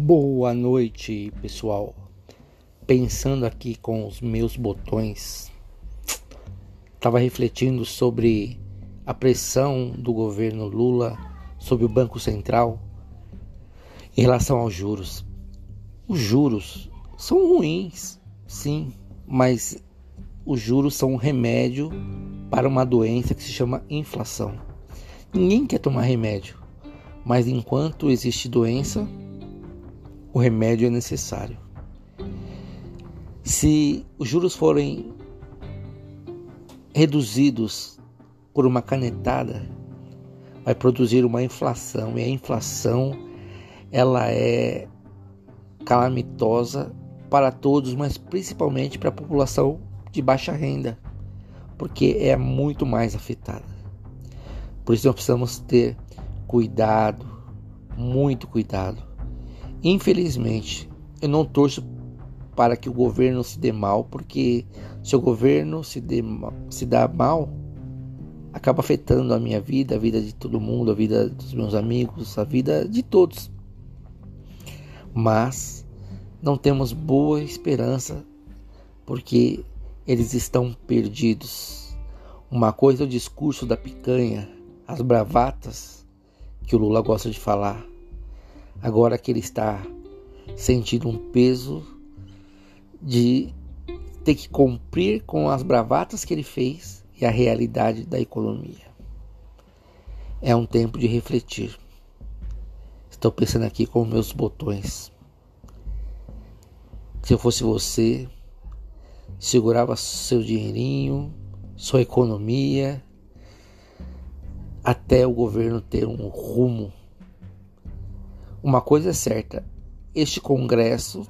Boa noite, pessoal. Pensando aqui com os meus botões, estava refletindo sobre a pressão do governo Lula sobre o Banco Central em relação aos juros. Os juros são ruins, sim, mas os juros são um remédio para uma doença que se chama inflação. Ninguém quer tomar remédio, mas enquanto existe doença, o remédio é necessário. Se os juros forem reduzidos por uma canetada, vai produzir uma inflação e a inflação ela é calamitosa para todos, mas principalmente para a população de baixa renda, porque é muito mais afetada. Por isso nós precisamos ter cuidado, muito cuidado Infelizmente, eu não torço para que o governo se dê mal, porque se o governo se, dê, se dá mal, acaba afetando a minha vida, a vida de todo mundo, a vida dos meus amigos, a vida de todos. Mas não temos boa esperança porque eles estão perdidos. Uma coisa é o discurso da picanha, as bravatas que o Lula gosta de falar agora que ele está sentindo um peso de ter que cumprir com as bravatas que ele fez e a realidade da economia. É um tempo de refletir. Estou pensando aqui com meus botões. Se eu fosse você, segurava seu dinheirinho, sua economia, até o governo ter um rumo uma coisa é certa: este Congresso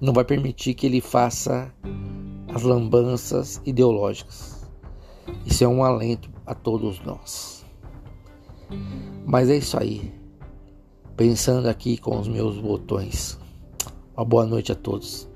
não vai permitir que ele faça as lambanças ideológicas. Isso é um alento a todos nós. Mas é isso aí. Pensando aqui com os meus botões. Uma boa noite a todos.